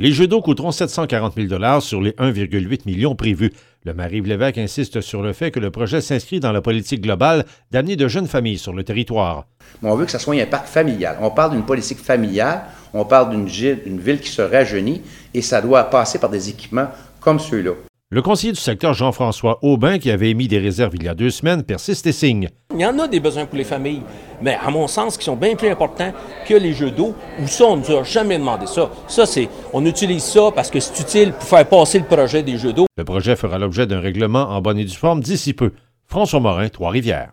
Les jeux d'eau coûteront 740 000 sur les 1,8 millions prévus. Le Marie Lévesque insiste sur le fait que le projet s'inscrit dans la politique globale d'amener de jeunes familles sur le territoire. on veut que ce soit un parc familial. On parle d'une politique familiale, on parle d'une ville qui se rajeunit et ça doit passer par des équipements comme ceux-là. Le conseiller du secteur Jean-François Aubin, qui avait émis des réserves il y a deux semaines, persiste et signe. Il y en a des besoins pour les familles, mais à mon sens, qui sont bien plus importants que les jeux d'eau, où ça, on ne nous a jamais demandé ça. Ça, c'est, on utilise ça parce que c'est utile pour faire passer le projet des jeux d'eau. Le projet fera l'objet d'un règlement en bonne et due forme d'ici peu. François Morin, Trois-Rivières.